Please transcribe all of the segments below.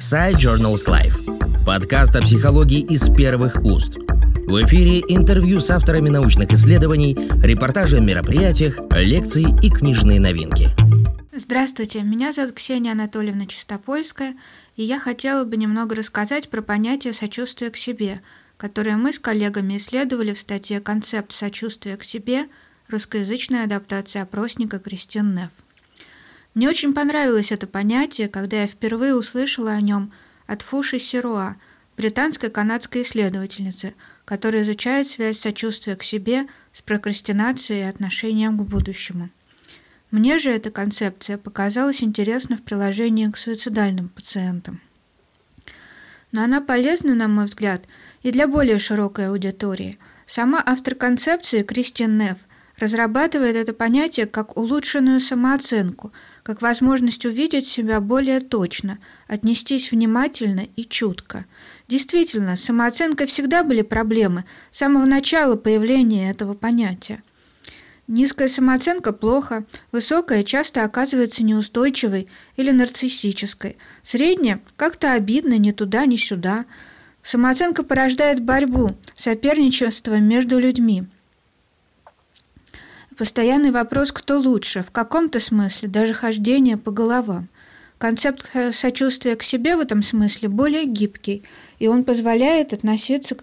Side Journals Life. Подкаст о психологии из первых уст. В эфире интервью с авторами научных исследований, репортажи о мероприятиях, лекции и книжные новинки. Здравствуйте, меня зовут Ксения Анатольевна Чистопольская, и я хотела бы немного рассказать про понятие сочувствия к себе, которое мы с коллегами исследовали в статье «Концепт сочувствия к себе. Русскоязычная адаптация опросника Кристин Нефф». Мне очень понравилось это понятие, когда я впервые услышала о нем от Фуши Сируа, британской канадской исследовательницы, которая изучает связь сочувствия к себе с прокрастинацией и отношением к будущему. Мне же эта концепция показалась интересна в приложении к суицидальным пациентам. Но она полезна, на мой взгляд, и для более широкой аудитории. Сама автор концепции Кристин Нефф разрабатывает это понятие как улучшенную самооценку, как возможность увидеть себя более точно, отнестись внимательно и чутко. Действительно, с самооценкой всегда были проблемы с самого начала появления этого понятия. Низкая самооценка плохо, высокая часто оказывается неустойчивой или нарциссической, средняя как-то обидно ни туда, ни сюда. Самооценка порождает борьбу, соперничество между людьми – Постоянный вопрос «кто лучше?» в каком-то смысле даже хождение по головам. Концепт сочувствия к себе в этом смысле более гибкий, и он позволяет относиться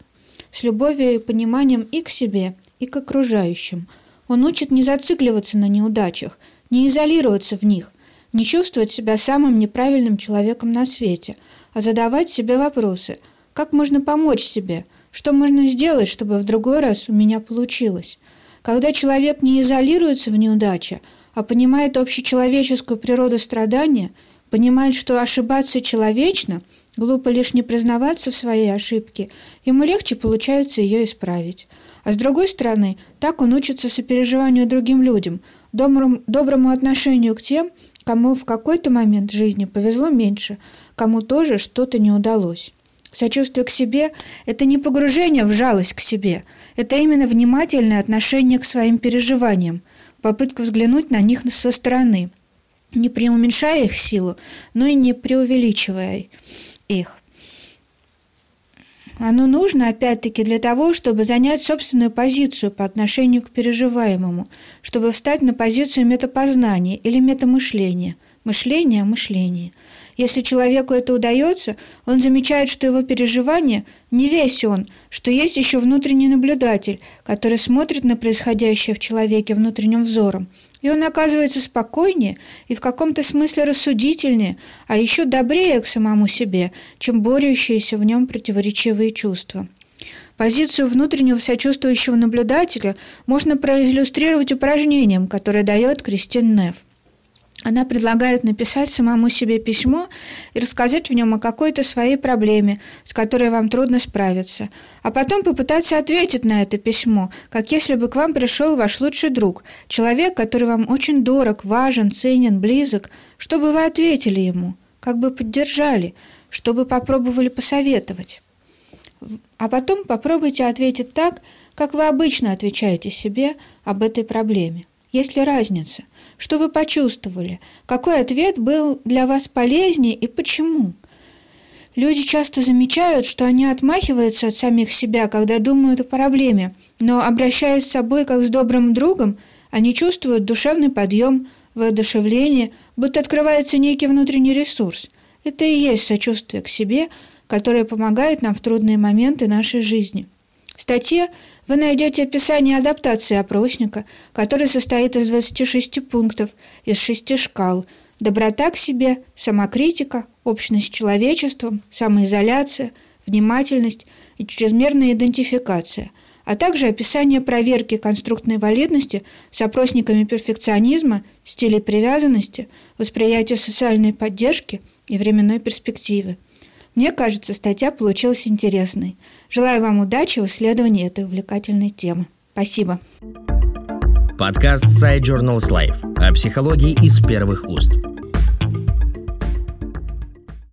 с любовью и пониманием и к себе, и к окружающим. Он учит не зацикливаться на неудачах, не изолироваться в них, не чувствовать себя самым неправильным человеком на свете, а задавать себе вопросы – как можно помочь себе? Что можно сделать, чтобы в другой раз у меня получилось? Когда человек не изолируется в неудаче, а понимает общечеловеческую природу страдания, понимает, что ошибаться человечно, глупо лишь не признаваться в своей ошибке, ему легче получается ее исправить. А с другой стороны, так он учится сопереживанию другим людям, доброму, доброму отношению к тем, кому в какой-то момент жизни повезло меньше, кому тоже что-то не удалось. Сочувствие к себе – это не погружение в жалость к себе, это именно внимательное отношение к своим переживаниям, попытка взглянуть на них со стороны, не преуменьшая их силу, но и не преувеличивая их. Оно нужно, опять-таки, для того, чтобы занять собственную позицию по отношению к переживаемому, чтобы встать на позицию метапознания или метамышления, мышления о мышлении – если человеку это удается, он замечает, что его переживание не весь он, что есть еще внутренний наблюдатель, который смотрит на происходящее в человеке внутренним взором. И он оказывается спокойнее и в каком-то смысле рассудительнее, а еще добрее к самому себе, чем борющиеся в нем противоречивые чувства. Позицию внутреннего сочувствующего наблюдателя можно проиллюстрировать упражнением, которое дает Кристин Нефф. Она предлагает написать самому себе письмо и рассказать в нем о какой-то своей проблеме, с которой вам трудно справиться, а потом попытаться ответить на это письмо, как если бы к вам пришел ваш лучший друг, человек, который вам очень дорог, важен, ценен, близок, чтобы вы ответили ему, как бы поддержали, чтобы попробовали посоветовать. А потом попробуйте ответить так, как вы обычно отвечаете себе об этой проблеме. Есть ли разница? Что вы почувствовали? Какой ответ был для вас полезнее и почему? Люди часто замечают, что они отмахиваются от самих себя, когда думают о проблеме, но, обращаясь с собой как с добрым другом, они чувствуют душевный подъем, воодушевление, будто открывается некий внутренний ресурс. Это и есть сочувствие к себе, которое помогает нам в трудные моменты нашей жизни – в статье вы найдете описание адаптации опросника, который состоит из 26 пунктов из шести шкал «Доброта к себе», «Самокритика», «Общность с человечеством», «Самоизоляция», «Внимательность» и «Чрезмерная идентификация», а также описание проверки конструктной валидности с опросниками перфекционизма, стилей привязанности, восприятия социальной поддержки и временной перспективы. Мне кажется, статья получилась интересной. Желаю вам удачи в исследовании этой увлекательной темы. Спасибо. Подкаст Side Journals Life о психологии из первых уст.